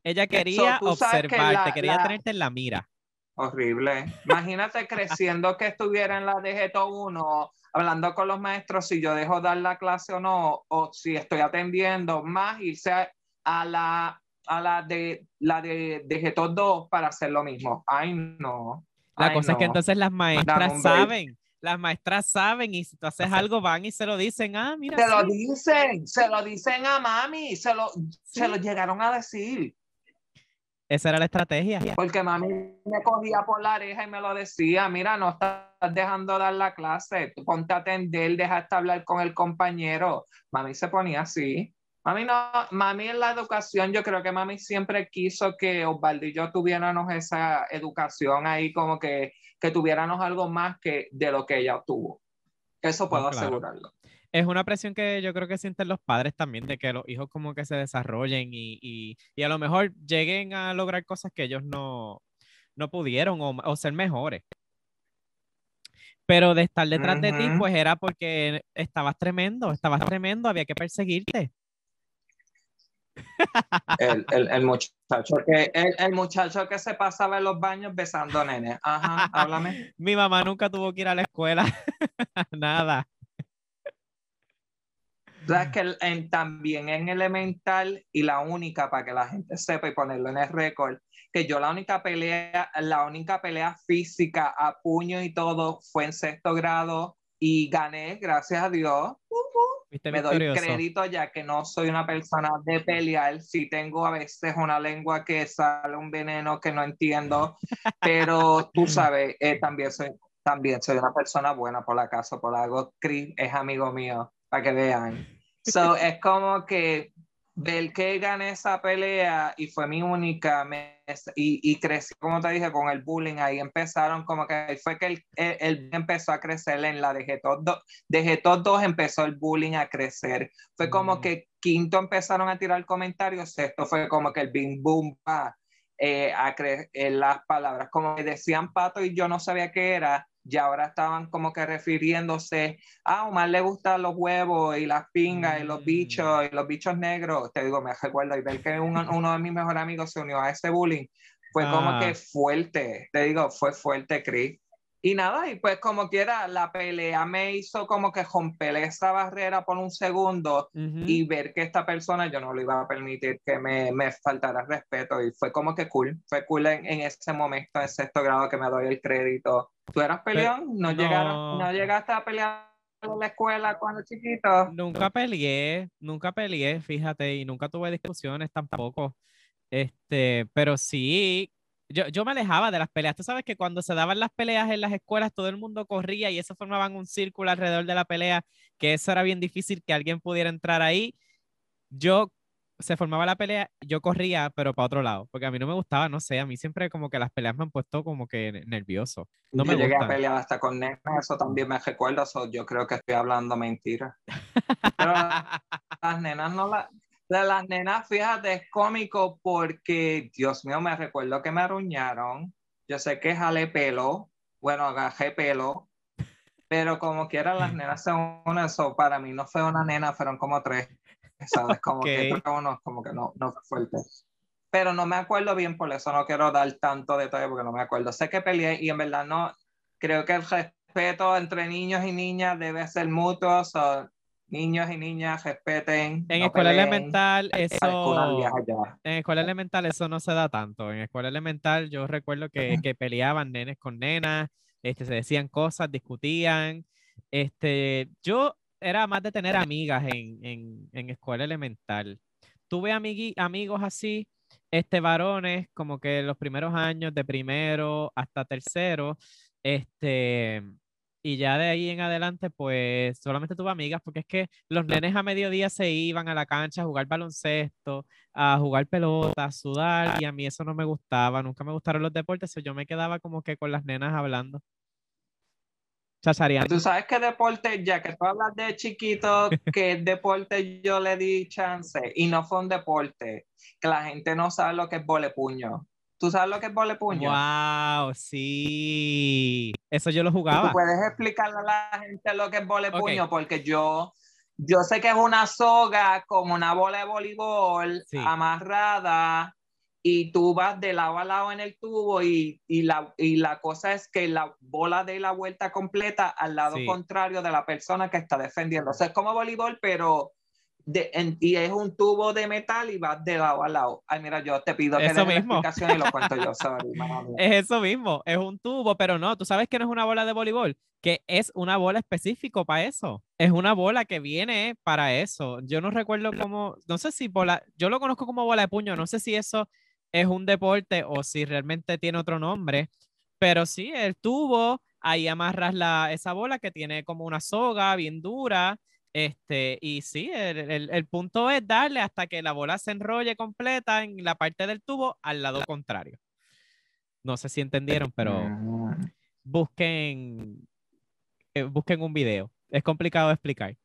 [SPEAKER 1] Ella quería
[SPEAKER 2] tú sabes que
[SPEAKER 1] observarte,
[SPEAKER 2] la-
[SPEAKER 1] quería
[SPEAKER 2] la-
[SPEAKER 1] tenerte en la mira.
[SPEAKER 2] Horrible. Imagínate creciendo que estuviera en la de Geto 1, hablando con los maestros si yo dejo dar la clase o no, o si estoy atendiendo, más irse a, a la a la de la de, de Getos 2 para hacer lo mismo. Ay, no.
[SPEAKER 1] La
[SPEAKER 2] Ay,
[SPEAKER 1] cosa es que
[SPEAKER 2] no.
[SPEAKER 1] entonces las maestras saben, las maestras saben y si tú haces algo van y se lo dicen, ah, mira.
[SPEAKER 2] Se lo
[SPEAKER 1] sí,
[SPEAKER 2] dicen, se lo dicen a mami, se lo, se
[SPEAKER 1] sí".
[SPEAKER 2] lo llegaron a decir.
[SPEAKER 1] Esa era la estrategia.
[SPEAKER 2] Porque mami me cogía por la oreja y me lo decía, mira, no estás dejando dar la clase, tú ponte a atender, dejaste hablar con el compañero. Mami se ponía así. Mami no, mami en la educación, yo creo que mami siempre quiso que Osvaldo y yo tuviéramos esa educación ahí, como que, que tuviéramos algo más que de lo que ella obtuvo. Eso puedo
[SPEAKER 1] claro.
[SPEAKER 2] asegurarlo.
[SPEAKER 1] Es una presión que yo creo que sienten los padres también, de que los hijos como que se desarrollen y, y- y a lo mejor lleguen a lograr cosas que ellos no, no pudieron o, o ser mejores. Pero de estar detrás de ti, pues era porque estabas tremendo, estabas tremendo, había que perseguirte.
[SPEAKER 2] El, el, el muchacho que, el, el muchacho que se pasaba en los baños besando nenes. Ajá, háblame.
[SPEAKER 1] Mi mamá nunca tuvo que ir a la escuela, nada.
[SPEAKER 2] ¿Sabes que el- en- también en elemental y la única para que la gente sepa y ponerlo en el récord que yo la única pelea la única pelea física a puño y todo fue en sexto grado y gané gracias a Dios.
[SPEAKER 1] Fuiste
[SPEAKER 2] me doy crédito ya que no soy una persona de pelear sí tengo a veces una lengua que sale un veneno que no entiendo pero tú sabes eh, también soy también soy una persona buena por la casa por algo Chris es amigo mío para que vean So, es como que ver que gané esa pelea y fue mi única me- y, y crecí, como te dije, con el bullying. Ahí empezaron como que fue que él, él- él empezó a crecer en la de Getos 2. De Getos 2 empezó el bullying a crecer. Fue como
[SPEAKER 1] Mm.
[SPEAKER 2] que quinto empezaron a tirar comentarios, sexto fue como que el bing boom eh, a cre- en las palabras. Como que decían pato y yo no sabía qué era. Y ahora estaban como que refiriéndose a Omar le gustan los huevos y las pingas y los
[SPEAKER 1] Mm.
[SPEAKER 2] bichos y los bichos negros. Te digo, me recuerdo y ver que un- uno de mis mejores amigos se unió a ese bullying. Fue como
[SPEAKER 1] Ah.
[SPEAKER 2] que fuerte, te digo, fue fuerte, Chris. Y nada, y pues como quiera, la pelea me hizo como que romper esa barrera por un segundo
[SPEAKER 1] Ujú.
[SPEAKER 2] y ver que esta persona yo no le iba a permitir que me, me faltara respeto y fue como que cool, fue cool en, en ese momento, en sexto grado que me doy el crédito. ¿Tú eras peleón? ¿No,
[SPEAKER 1] no.
[SPEAKER 2] Llegaron, ¿No llegaste a pelear en la escuela cuando chiquito?
[SPEAKER 1] Nunca peleé, nunca peleé, fíjate, y nunca tuve discusiones tampoco. Este, pero sí, yo, yo me alejaba de las peleas. Tú sabes que cuando se daban las peleas en las escuelas, todo el mundo corría y eso formaban un círculo alrededor de la pelea, que eso era bien difícil que alguien pudiera entrar ahí. Yo se formaba la pelea, yo corría, pero para otro lado, porque a mí no me gustaba, no sé, a mí siempre como que las peleas me han puesto como que ne- nervioso. No
[SPEAKER 2] yo
[SPEAKER 1] me
[SPEAKER 2] llegué a pelear hasta con nenas, eso también me recuerda, so yo creo que estoy hablando mentira. Pero las nenas no la, de las nenas, fíjate, es cómico porque, Dios mío, me recuerdo que me arruñaron. Yo sé que jale pelo, bueno, agajé pelo, pero como quiera las nenas son una, eso para mí no fue una nena, fueron como tres, ¿sabes? Como que
[SPEAKER 1] Ok.
[SPEAKER 2] fue uno, como que no, no fue fuerte. Pero no me acuerdo bien, por eso no quiero dar tanto detalle porque no me acuerdo. Sé que peleé y en verdad no, creo que el respeto entre niños y niñas debe ser mutuo, so, niños y niñas respeten.
[SPEAKER 1] En
[SPEAKER 2] no
[SPEAKER 1] escuela
[SPEAKER 2] peleen,
[SPEAKER 1] elemental, eso... En escuela elemental eso no se da tanto. En escuela elemental yo recuerdo que, que peleaban nenes con nenas, este, se decían cosas, discutían. Este, yo era más de tener amigas en, en, en escuela elemental. Tuve amigui- amigos así, este, varones, como que los primeros años, de primero hasta tercero, este, y ya de ahí en adelante, pues solamente tuve amigas, porque es que los nenes a mediodía se iban a la cancha a jugar baloncesto, a jugar pelota, a sudar, y a mí eso no me gustaba, nunca me gustaron los deportes, yo me quedaba como que con las nenas hablando. Chachareando.
[SPEAKER 2] Tú sabes qué deporte, ya que tú hablas de chiquito, qué deporte yo le di chance y no fue un deporte, que la gente no sabe lo que es puño. ¿Tú sabes lo que es puño?
[SPEAKER 1] Wow, sí. Eso yo lo
[SPEAKER 2] ¿Tú
[SPEAKER 1] jugaba.
[SPEAKER 2] puedes explicarle a la gente lo que es puño? Porque yo, yo sé que es una soga con una bola de voleibol
[SPEAKER 1] Sí.
[SPEAKER 2] amarrada y tú vas de lado a lado en el tubo y, y, la, y la cosa es que la bola dé la vuelta completa al lado
[SPEAKER 1] Sí.
[SPEAKER 2] contrario de la persona que está defendiendo. O sea, es como voleibol, pero de, en- y es un tubo de metal y vas de lado a lado. Ay, mira, yo te pido que
[SPEAKER 1] Eso
[SPEAKER 2] des la
[SPEAKER 1] mismo.
[SPEAKER 2] explicación y lo cuento yo, sorry, mamá mía.
[SPEAKER 1] Es eso mismo, es un tubo, pero no, tú sabes que no es una bola de voleibol, que es una bola específico para eso. Es una bola que viene para eso. Yo no recuerdo cómo, no sé si bola, yo lo conozco como bola de puño, no sé si eso es un deporte o si realmente tiene otro nombre, pero sí, el tubo, ahí amarras la, esa bola que tiene como una soga bien dura. Este, y sí, el, el- el punto es darle hasta que la bola se enrolle completa en la parte del tubo al lado contrario. No sé si entendieron, pero
[SPEAKER 2] Mm.
[SPEAKER 1] busquen, eh, busquen un video. Es complicado de explicar.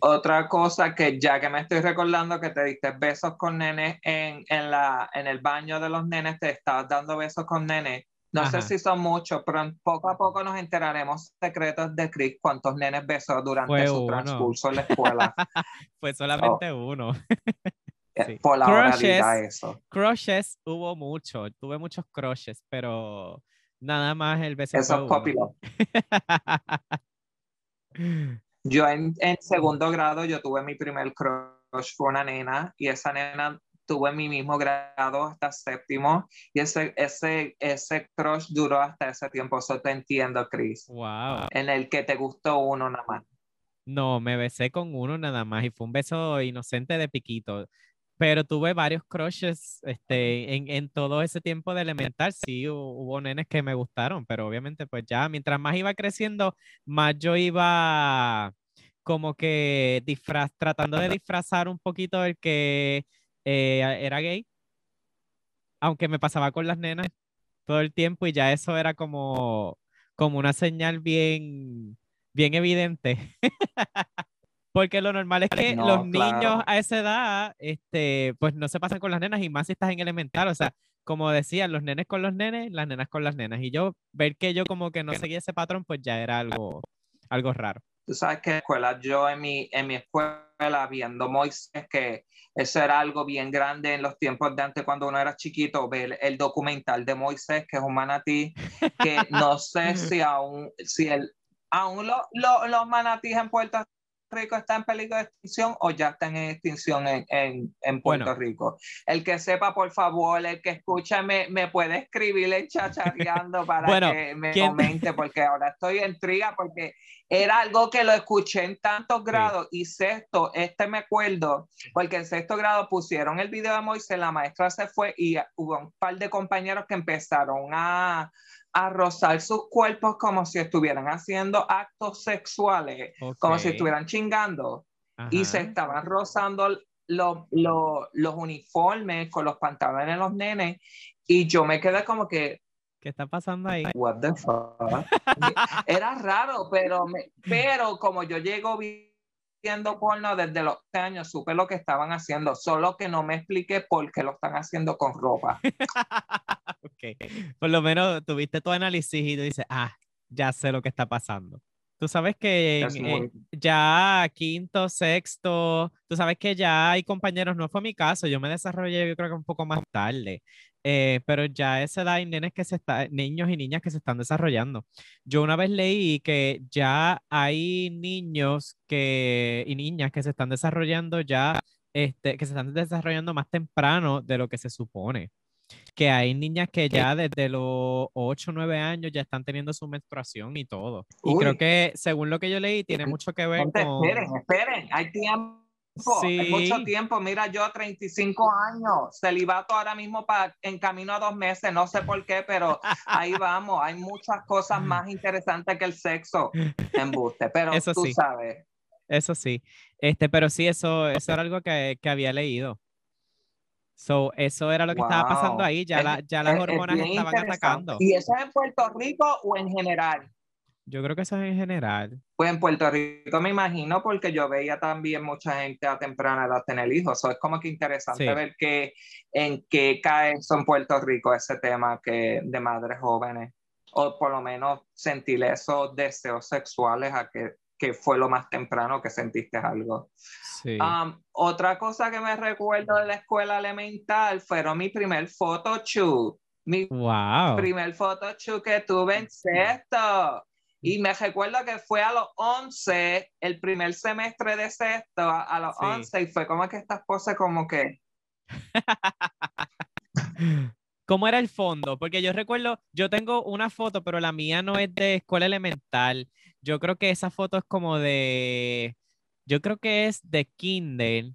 [SPEAKER 2] Otra cosa que ya que me estoy recordando que te diste besos con nenes en, en, la, en el baño de los nenes, te estabas dando besos con nenes. No sé si son muchos, pero poco a poco nos enteraremos secretos de Chris, cuántos nenes besó durante
[SPEAKER 1] Fue
[SPEAKER 2] su
[SPEAKER 1] uno.
[SPEAKER 2] transcurso en la escuela.
[SPEAKER 1] Fue solamente uno. Sí.
[SPEAKER 2] Eh, Por la
[SPEAKER 1] Crushes.
[SPEAKER 2] eso.
[SPEAKER 1] Crushes hubo mucho, tuve muchos crushes, pero nada más el beso
[SPEAKER 2] Eso es
[SPEAKER 1] uno.
[SPEAKER 2] popular. Yo en, en segundo grado, yo tuve mi primer crush, fue una nena, y esa nena tuve mi mismo grado hasta séptimo, y ese, ese, ese crush duró hasta ese tiempo, eso te entiendo, Chris,
[SPEAKER 1] Wow.
[SPEAKER 2] en el que te gustó uno nada más.
[SPEAKER 1] No, me besé con uno nada más y fue un beso inocente de piquito. Pero tuve varios crushes este, en, en todo ese tiempo de elemental. Sí, hu- hubo nenes que me gustaron, pero obviamente pues ya mientras más iba creciendo, más yo iba como que disfraz, tratando de disfrazar un poquito el que eh, era gay, aunque me pasaba con las nenas todo el tiempo y ya eso era como, como una señal bien, bien evidente. Porque lo normal es que
[SPEAKER 2] No,
[SPEAKER 1] los niños
[SPEAKER 2] claro.
[SPEAKER 1] a esa edad, este, pues no se pasan con las nenas y más si estás en elemental. O sea, como decían, los nenes con los nenes, las nenas con las nenas. Y yo, ver que yo como que no seguía ese patrón, pues ya era algo, algo raro.
[SPEAKER 2] Tú sabes que escuela, yo en mi, en mi escuela, viendo Moisés, que eso era algo bien grande en los tiempos de antes, cuando uno era chiquito, ver el documental de Moisés, que es un manatí, que no sé si aún, si el, aún lo- lo- los manatíes en Puerto Rico están en peligro de extinción o ya están en extinción en, en, en Puerto
[SPEAKER 1] Bueno.
[SPEAKER 2] Rico. El que sepa, por favor, el que escucha, me, me puede escribir en chachareando para
[SPEAKER 1] Bueno,
[SPEAKER 2] que me
[SPEAKER 1] ¿quién-
[SPEAKER 2] comente, porque ahora estoy en intriga, porque era algo que lo escuché en tantos grados y sexto, este me acuerdo, porque en sexto grado pusieron el video de Moisés, la maestra se fue y hubo un par de compañeros que empezaron a, a rozar sus cuerpos como si estuvieran haciendo actos sexuales, como si estuvieran chingando y se estaban rozando los, los, los uniformes con los pantalones de los nenes y yo me quedé como que,
[SPEAKER 1] ¿Qué está pasando ahí?
[SPEAKER 2] what the fuck. Era raro, pero, me- pero como yo llego vi- viendo porno desde los 11 años, supe lo que estaban haciendo, solo que no me expliqué por qué lo están haciendo con ropa.
[SPEAKER 1] Ok. Por lo menos tuviste tu análisis y tú dices, ah, ya sé lo que está pasando. Tú sabes que eh, ya quinto, sexto, tú sabes que ya hay compañeros, no fue mi caso, yo me desarrollé yo creo que un poco más tarde, eh, pero ya a esa edad hay nenes que se está, niños y niñas que se están desarrollando. Yo una vez leí que ya hay niños que, y niñas que se están desarrollando ya, este, que se están desarrollando más temprano de lo que se supone que hay niñas que ya desde los 8 o 9 años ya están teniendo su menstruación y todo. Y creo
[SPEAKER 2] Uy.
[SPEAKER 1] que, según lo que yo leí, tiene mucho que ver con...
[SPEAKER 2] esperen, esperen, hay tiempo. Hay mucho tiempo, mira yo 35 años, celibato ahora mismo para en camino a dos meses, no sé por qué, pero ahí vamos, hay muchas cosas más interesantes que el sexo, embuste, pero
[SPEAKER 1] Eso
[SPEAKER 2] tú
[SPEAKER 1] sí.
[SPEAKER 2] sabes.
[SPEAKER 1] Eso sí. Este, pero sí, eso, eso era algo que, que había leído. So, eso era lo que estaba pasando ahí. Ya,
[SPEAKER 2] Es-
[SPEAKER 1] la- ya las
[SPEAKER 2] es-
[SPEAKER 1] hormonas estaban atacando.
[SPEAKER 2] ¿Y eso es en Puerto Rico o en general?
[SPEAKER 1] Yo creo que eso es en general.
[SPEAKER 2] Pues en Puerto Rico me imagino porque yo veía también mucha gente a temprana edad tener hijos. So, es como que interesante
[SPEAKER 1] Sí.
[SPEAKER 2] ver que, en qué cae eso en Puerto Rico, ese tema que, de madres jóvenes. O por lo menos sentir esos deseos sexuales a que, que fue lo más temprano que sentiste algo.
[SPEAKER 1] Sí.
[SPEAKER 2] Um, otra cosa que me recuerdo de la escuela elemental fueron mi primer photoshoot. Mi
[SPEAKER 1] wow.
[SPEAKER 2] primer photoshoot que tuve en sexto. Y me recuerdo que fue a los 11, el primer semestre de sexto, a, los
[SPEAKER 1] Sí.
[SPEAKER 2] 11, y fue como que estas poses como que,
[SPEAKER 1] ¿Cómo era el fondo? Porque yo recuerdo, yo tengo una foto, pero la mía no es de escuela elemental. Yo creo que esa foto es como de, yo creo que es de kinder.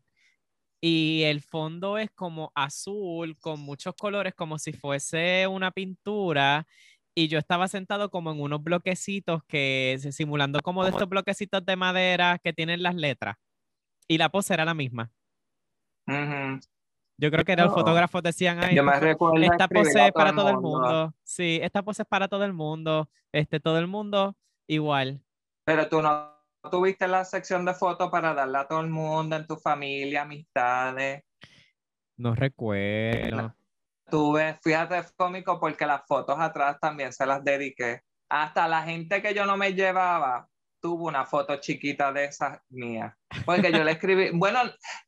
[SPEAKER 1] Y el fondo es como azul, con muchos colores, como si fuese una pintura. Y yo estaba sentado como en unos bloquecitos que, simulando como de estos bloquecitos de madera que tienen las letras. Y la pose era la misma.
[SPEAKER 2] ujú.
[SPEAKER 1] Yo creo que era los
[SPEAKER 2] Oh.
[SPEAKER 1] fotógrafos decían, "Ay,
[SPEAKER 2] yo
[SPEAKER 1] esta
[SPEAKER 2] me
[SPEAKER 1] pose es para todo el mundo. Sí, esta pose es para todo el mundo. Este, todo el mundo igual.
[SPEAKER 2] Pero tú no tuviste la sección de fotos para darla a todo el mundo, en tu familia, amistades.
[SPEAKER 1] No recuerdo.
[SPEAKER 2] Tuve, fíjate, es cómico porque las fotos atrás también se las dediqué. Hasta la gente que yo no me llevaba tuvo una foto chiquita de esas mías. Porque yo le escribí, bueno,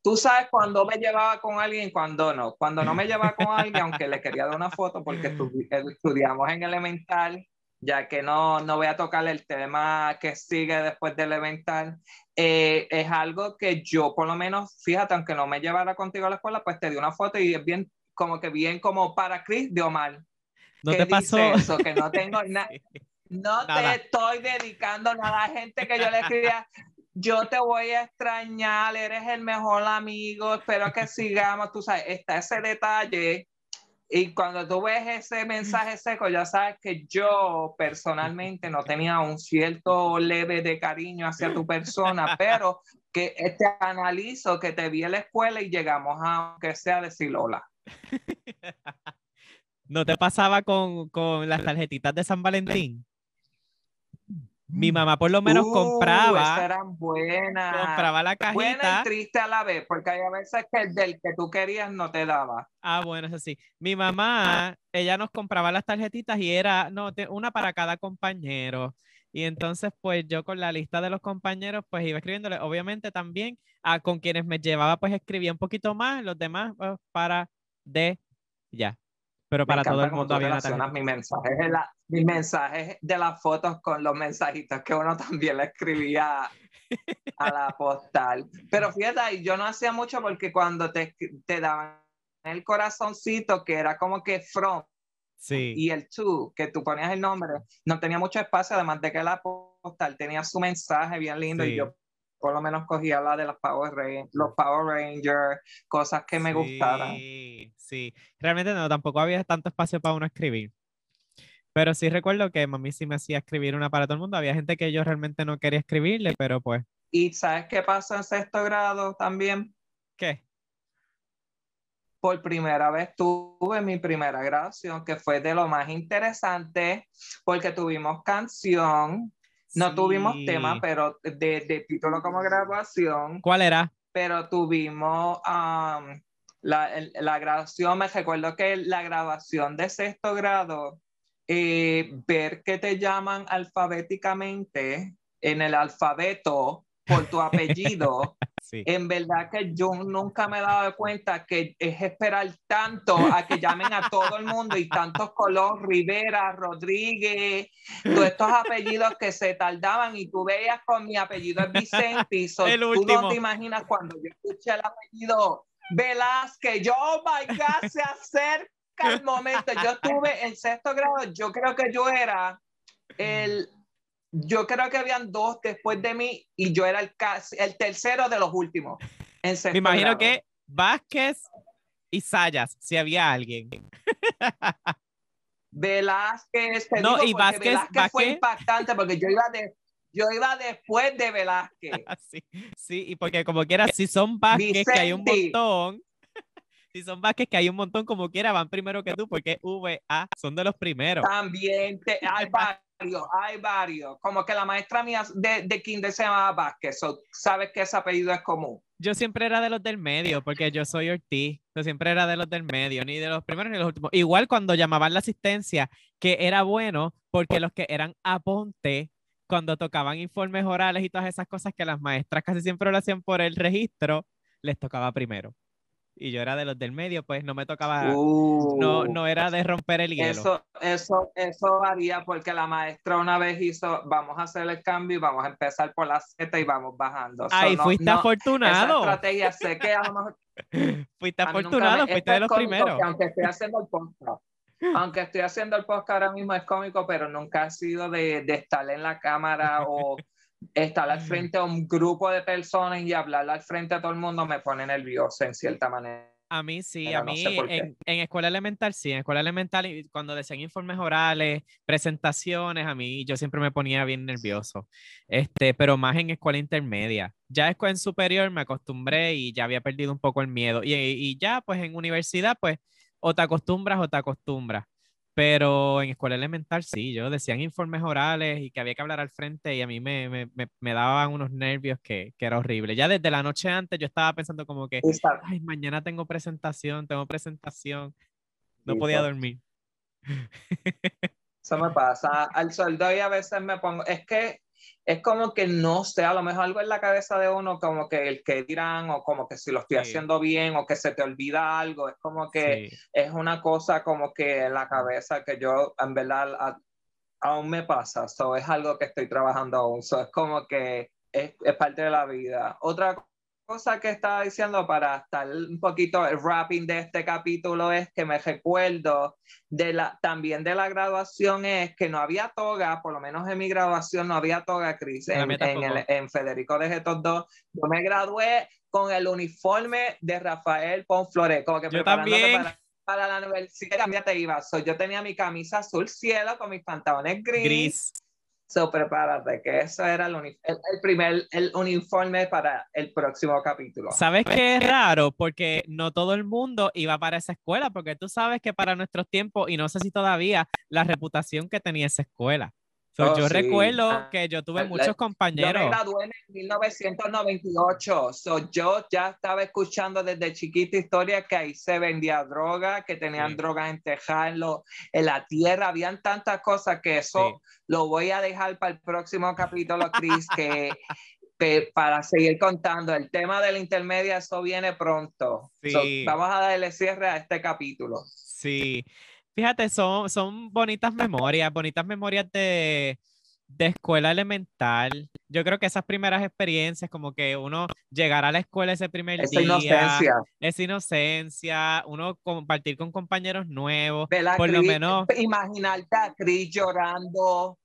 [SPEAKER 2] tú sabes cuando me llevaba con alguien cuando no. Cuando no me llevaba con alguien, aunque le quería dar una foto porque estu- estudiamos en elemental, ya que no, no voy a tocar el tema que sigue después de elemental, eh, es algo que yo por lo menos, fíjate, aunque no me llevara contigo a la escuela, pues te di una foto y es bien, como que bien como para Chris de Omar.
[SPEAKER 1] ¿No
[SPEAKER 2] ¿Qué
[SPEAKER 1] te pasó?
[SPEAKER 2] eso? Que no tengo.
[SPEAKER 1] Sí.
[SPEAKER 2] No
[SPEAKER 1] Nada.
[SPEAKER 2] te estoy dedicando nada a gente que yo le escribía. Yo te voy a extrañar, eres el mejor amigo, espero que sigamos, tú sabes, está ese detalle. Y cuando tú ves ese mensaje seco, ya sabes que yo personalmente no tenía un cierto leve de cariño hacia tu persona, pero que te analizo, que te vi en la escuela y llegamos a, aunque sea decir hola.
[SPEAKER 1] ¿No te pasaba con, con las tarjetitas de San Valentín? Mi mamá por lo menos
[SPEAKER 2] Uh,
[SPEAKER 1] compraba,
[SPEAKER 2] eran buenas.
[SPEAKER 1] compraba la
[SPEAKER 2] Buena
[SPEAKER 1] cajita.
[SPEAKER 2] y triste a la vez, porque hay a veces que el del que tú querías no te daba.
[SPEAKER 1] Ah, bueno, eso sí. Mi mamá, ella nos compraba las tarjetitas y era, no, una para cada compañero. Y entonces, pues yo con la lista de los compañeros, pues iba escribiéndole, obviamente también a con quienes me llevaba, pues escribía un poquito más, los demás pues, para de ya. Pero para todo el mundo había una tarjeta.
[SPEAKER 2] mis mensajes, de la- mis mensajes de las fotos con los mensajitos que uno también le escribía a la postal. Pero fíjate, yo no hacía mucho porque cuando te, te daban el corazoncito, que era como que from,
[SPEAKER 1] Sí.
[SPEAKER 2] y el to, que tú ponías el nombre, no tenía mucho espacio, además de que la postal tenía su mensaje bien lindo y yo por lo menos cogía la de los Power, Rangers, los Power Rangers, cosas que me gustaran.
[SPEAKER 1] Sí, sí. Realmente no, tampoco había tanto espacio para uno escribir. Pero sí recuerdo que mami sí me hacía escribir una para todo el mundo. Había gente que yo realmente no quería escribirle, pero pues,
[SPEAKER 2] ¿Y sabes qué pasó en sexto grado también?
[SPEAKER 1] ¿qué?
[SPEAKER 2] Por primera vez tuve mi primera grabación, que fue de lo más interesante, porque tuvimos canción, no tuvimos tema, pero de, de título como grabación.
[SPEAKER 1] ¿Cuál era?
[SPEAKER 2] pero tuvimos um, la, la grabación, me recuerdo que la grabación de sexto grado, eh, ver que te llaman alfabéticamente en el alfabeto por tu apellido,
[SPEAKER 1] Sí.
[SPEAKER 2] en verdad que yo nunca me he dado cuenta que es esperar tanto a que llamen a todo el mundo y tantos Colón, Rivera, Rodríguez, todos estos apellidos que se tardaban y tú veías con mi apellido es Vicente y so-
[SPEAKER 1] El
[SPEAKER 2] tú
[SPEAKER 1] último.
[SPEAKER 2] no te imaginas cuando yo escuché el apellido Velázquez, yo, oh my God, se acerca el momento. Yo estuve en sexto grado, yo creo que yo era el, yo creo que habían dos después de mí y yo era el, casi- el tercero de los últimos. En
[SPEAKER 1] Me imagino
[SPEAKER 2] grado.
[SPEAKER 1] que Vázquez y Sayas, si había alguien.
[SPEAKER 2] Velázquez, te
[SPEAKER 1] No,
[SPEAKER 2] digo
[SPEAKER 1] y Vázquez-
[SPEAKER 2] Velázquez fue impactante porque yo iba de yo iba después de Velázquez.
[SPEAKER 1] Sí, sí, y porque como quiera, si son Vázquez, que hay un montón, si son Vázquez, que hay un montón, como quiera, van primero que tú, porque VA son de los primeros.
[SPEAKER 2] También te- hay varios, hay varios. Como que la maestra mía de, de kinder se llamaba Vázquez, so, sabes que ese apellido es común.
[SPEAKER 1] Yo siempre era de los del medio, porque yo soy Ortiz. Yo siempre era de los del medio, ni de los primeros ni de los últimos. Igual cuando llamaban la asistencia, que era bueno, porque los que eran aponte, cuando tocaban informes orales y todas esas cosas que las maestras casi siempre lo hacían por el registro, les tocaba primero. Y yo era de los del medio, pues no me tocaba, no,
[SPEAKER 2] Uh,
[SPEAKER 1] no era de romper el hielo.
[SPEAKER 2] Eso, eso, eso varía porque la maestra una vez hizo, vamos a hacer el cambio y vamos a empezar por la Z y vamos bajando.
[SPEAKER 1] Ay, fuiste
[SPEAKER 2] no, Esa
[SPEAKER 1] afortunado,
[SPEAKER 2] estrategia sé que a lo mejor
[SPEAKER 1] fuiste afortunado,
[SPEAKER 2] me-
[SPEAKER 1] fuiste de los primeros.
[SPEAKER 2] que aunque estoy haciendo el podcast, aunque estoy haciendo el podcast ahora mismo es cómico, pero nunca ha sido de, de estar en la cámara o estar al frente a un grupo de personas y hablarle al frente a todo el mundo me pone nervioso en cierta manera.
[SPEAKER 1] A mí sí,
[SPEAKER 2] Pero
[SPEAKER 1] a
[SPEAKER 2] no
[SPEAKER 1] mí
[SPEAKER 2] sé por qué.
[SPEAKER 1] en, en escuela elemental sí, en escuela elemental cuando decían informes orales, presentaciones, a mí yo siempre me ponía bien nervioso, este, pero más en escuela intermedia. Ya escuela en superior me acostumbré y ya había perdido un poco el miedo y, y ya pues en universidad pues o te acostumbras o te acostumbras, pero en escuela elemental sí, yo decían informes orales y que había que hablar al frente y a mí me, me, me, me daban unos nervios que, que era horrible. Ya desde la noche antes yo estaba pensando como que ay, mañana tengo presentación, tengo presentación. No podía dormir.
[SPEAKER 2] Eso me pasa. Al sueldo y a veces me pongo, es que es como que no sé, a lo mejor algo en la cabeza de uno, como que el que dirán, o como que si lo estoy
[SPEAKER 1] Sí.
[SPEAKER 2] haciendo bien, o que se te olvida algo, es como que
[SPEAKER 1] Sí.
[SPEAKER 2] es una cosa como que en la cabeza que yo en verdad a- aún me pasa, so, es algo que estoy trabajando aún, so, es como que es, es parte de la vida. Otra cosa que estaba diciendo para estar un poquito el wrapping de este capítulo es que me recuerdo de la, también de la graduación es que no había toga, por lo menos en mi graduación no había toga, Cris,
[SPEAKER 1] En
[SPEAKER 2] en, el- en Federico de Getos 2. Yo me gradué con el uniforme de Rafael Ponflore, como que
[SPEAKER 1] Yo también.
[SPEAKER 2] Para, para la universidad, también te iba. So, yo tenía mi camisa azul cielo con mis pantalones gris.
[SPEAKER 1] Gris.
[SPEAKER 2] So, prepárate, que eso era el, el, el primer el uniforme para el próximo capítulo.
[SPEAKER 1] ¿Sabes qué es raro? Porque no todo el mundo iba para esa escuela, porque tú sabes que para nuestros tiempos, y no sé si todavía, la reputación que tenía esa escuela. So,
[SPEAKER 2] Oh,
[SPEAKER 1] yo
[SPEAKER 2] sí.
[SPEAKER 1] recuerdo que yo tuve muchos
[SPEAKER 2] Yo me
[SPEAKER 1] compañeros.
[SPEAKER 2] gradué en 1998, so yo ya estaba escuchando desde chiquita historias que ahí se vendía droga, que tenían
[SPEAKER 1] Sí.
[SPEAKER 2] drogas en Tejano, en la tierra, habían tantas cosas que eso
[SPEAKER 1] Sí.
[SPEAKER 2] lo voy a dejar para el próximo capítulo, Chris, que, que para seguir contando el tema de la intermedia, eso viene pronto. So, vamos a darle cierre a este capítulo.
[SPEAKER 1] Sí. Fíjate, son, son bonitas memorias, bonitas memorias de, de escuela elemental. Yo creo que esas primeras experiencias, como que uno llegar a la escuela ese primer
[SPEAKER 2] Esa
[SPEAKER 1] día,
[SPEAKER 2] inocencia.
[SPEAKER 1] esa inocencia, uno compartir con compañeros nuevos, por lo
[SPEAKER 2] Chris-
[SPEAKER 1] menos,
[SPEAKER 2] Imaginarte a Chris llorando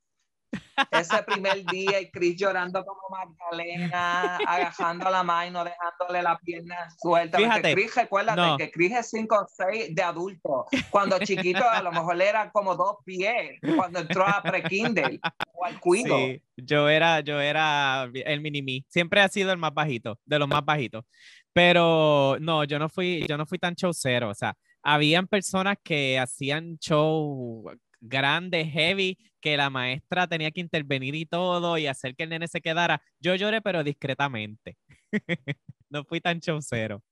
[SPEAKER 2] ese primer día y Chris llorando como Magdalena, agajando la mano, dejándole la pierna suelta. Porque
[SPEAKER 1] Fíjate,
[SPEAKER 2] Chris, recuérdate
[SPEAKER 1] no.
[SPEAKER 2] que Chris es 5 o 6 de adulto. Cuando chiquito a lo mejor era como dos pies cuando entró a pre-kinder o al cuido.
[SPEAKER 1] sí, yo era, yo era el mini-me. Siempre ha sido el más bajito, de los más bajitos. Pero no, yo no fui, yo no fui tan showcero. O sea, habían personas que hacían show grande, heavy, que la maestra tenía que intervenir y todo y hacer que el nene se quedara. Yo lloré, pero discretamente. no fui tan showcero.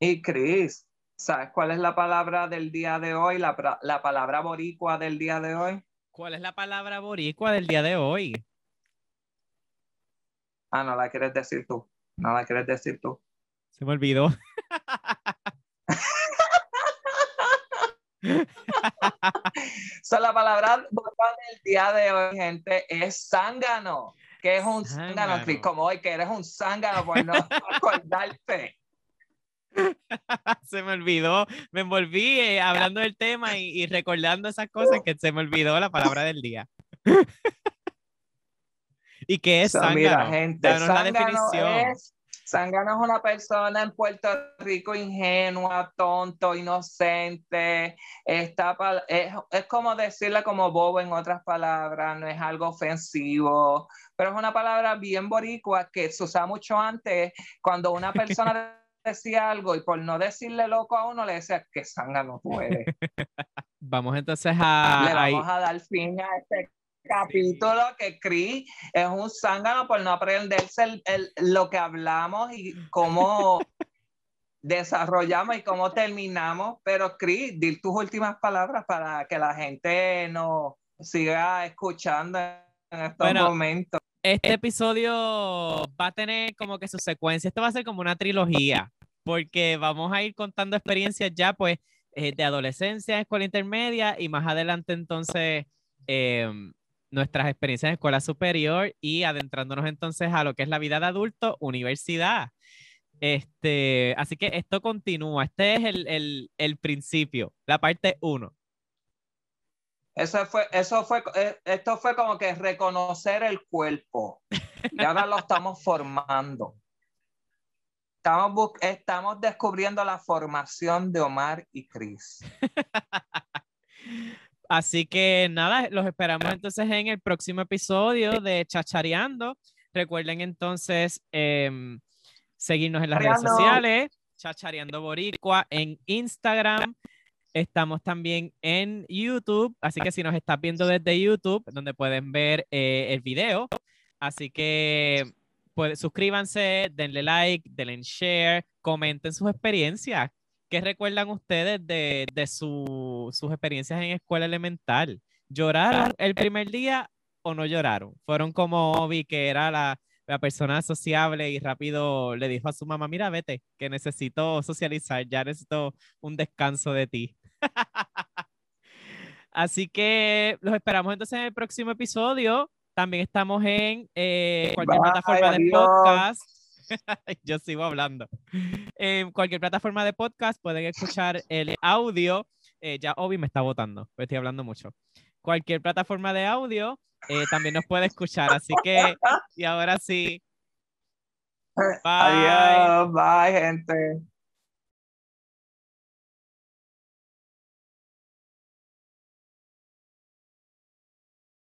[SPEAKER 2] Y Chris, ¿sabes cuál es la palabra del día de hoy? La, la palabra boricua del día de hoy.
[SPEAKER 1] ¿Cuál es la palabra boricua del día de hoy?
[SPEAKER 2] Ah, no la quieres decir tú. No la quieres decir tú.
[SPEAKER 1] Se me olvidó.
[SPEAKER 2] So, la palabra del día de hoy, gente, es zángano. ¿Qué es un zángano. Chris? Como hoy, que eres un zángano por no acordarte.
[SPEAKER 1] se me olvidó, me envolví eh, hablando del tema y, y recordando esas cosas que se me olvidó la palabra del día. ¿Y qué es
[SPEAKER 2] So, mira, gente,
[SPEAKER 1] la definición.
[SPEAKER 2] es, zángano es una persona en Puerto Rico ingenua, tonto, inocente. Pal- es, es como decirle como bobo en otras palabras, no es algo ofensivo, pero es una palabra bien boricua que se usaba mucho antes cuando una persona decía algo y por no decirle loco a uno le decía que zángano tú eres.
[SPEAKER 1] Vamos entonces a...
[SPEAKER 2] Le vamos a dar fin a este capítulo que Cris es un zángano por no aprenderse el- el- lo que hablamos y cómo desarrollamos y cómo terminamos. Pero Cris, di tus últimas palabras para que la gente nos siga escuchando en estos
[SPEAKER 1] Bueno,
[SPEAKER 2] momentos.
[SPEAKER 1] Este episodio va a tener como que su secuencia. Esto va a ser como una trilogía. porque vamos a ir contando experiencias ya, pues, eh, de adolescencia, escuela intermedia y más adelante entonces em, nuestras experiencias en escuela superior y adentrándonos entonces a lo que es la vida de adulto, universidad. Este, así que esto continúa. Este es el, el, el principio, la parte uno.
[SPEAKER 2] Eso fue, eso fue, eh, esto fue como que reconocer el cuerpo. Y ahora lo estamos formando. Estamos, estamos descubriendo la formación de Omar y Chris.
[SPEAKER 1] Así que nada, los esperamos entonces en el próximo episodio de Chachareando. Recuerden entonces em, seguirnos en las redes sociales, Chachareando Boricua en Instagram. Estamos también en YouTube, así que si nos estás viendo desde YouTube, donde pueden ver eh, el video. Así que pues, suscríbanse, denle like, denle share, comenten sus experiencias. ¿Qué recuerdan ustedes de, de su- sus experiencias en escuela elemental? ¿Lloraron el primer día o no lloraron? Fueron como Obi, que era la, la persona sociable y rápido le dijo a su mamá, mira, vete, que necesito socializar, ya necesito un descanso de ti. Así que los esperamos entonces en el próximo episodio. También estamos en eh, cualquier
[SPEAKER 2] Bye,
[SPEAKER 1] plataforma de podcast. Yo sigo hablando. En cualquier plataforma de podcast pueden escuchar el audio. Eh, ya Obi me está votando, pues estoy hablando mucho. Cualquier plataforma de audio eh, también nos puede escuchar. Así que, y ahora sí. Bye.
[SPEAKER 2] Adiós, bye, gente.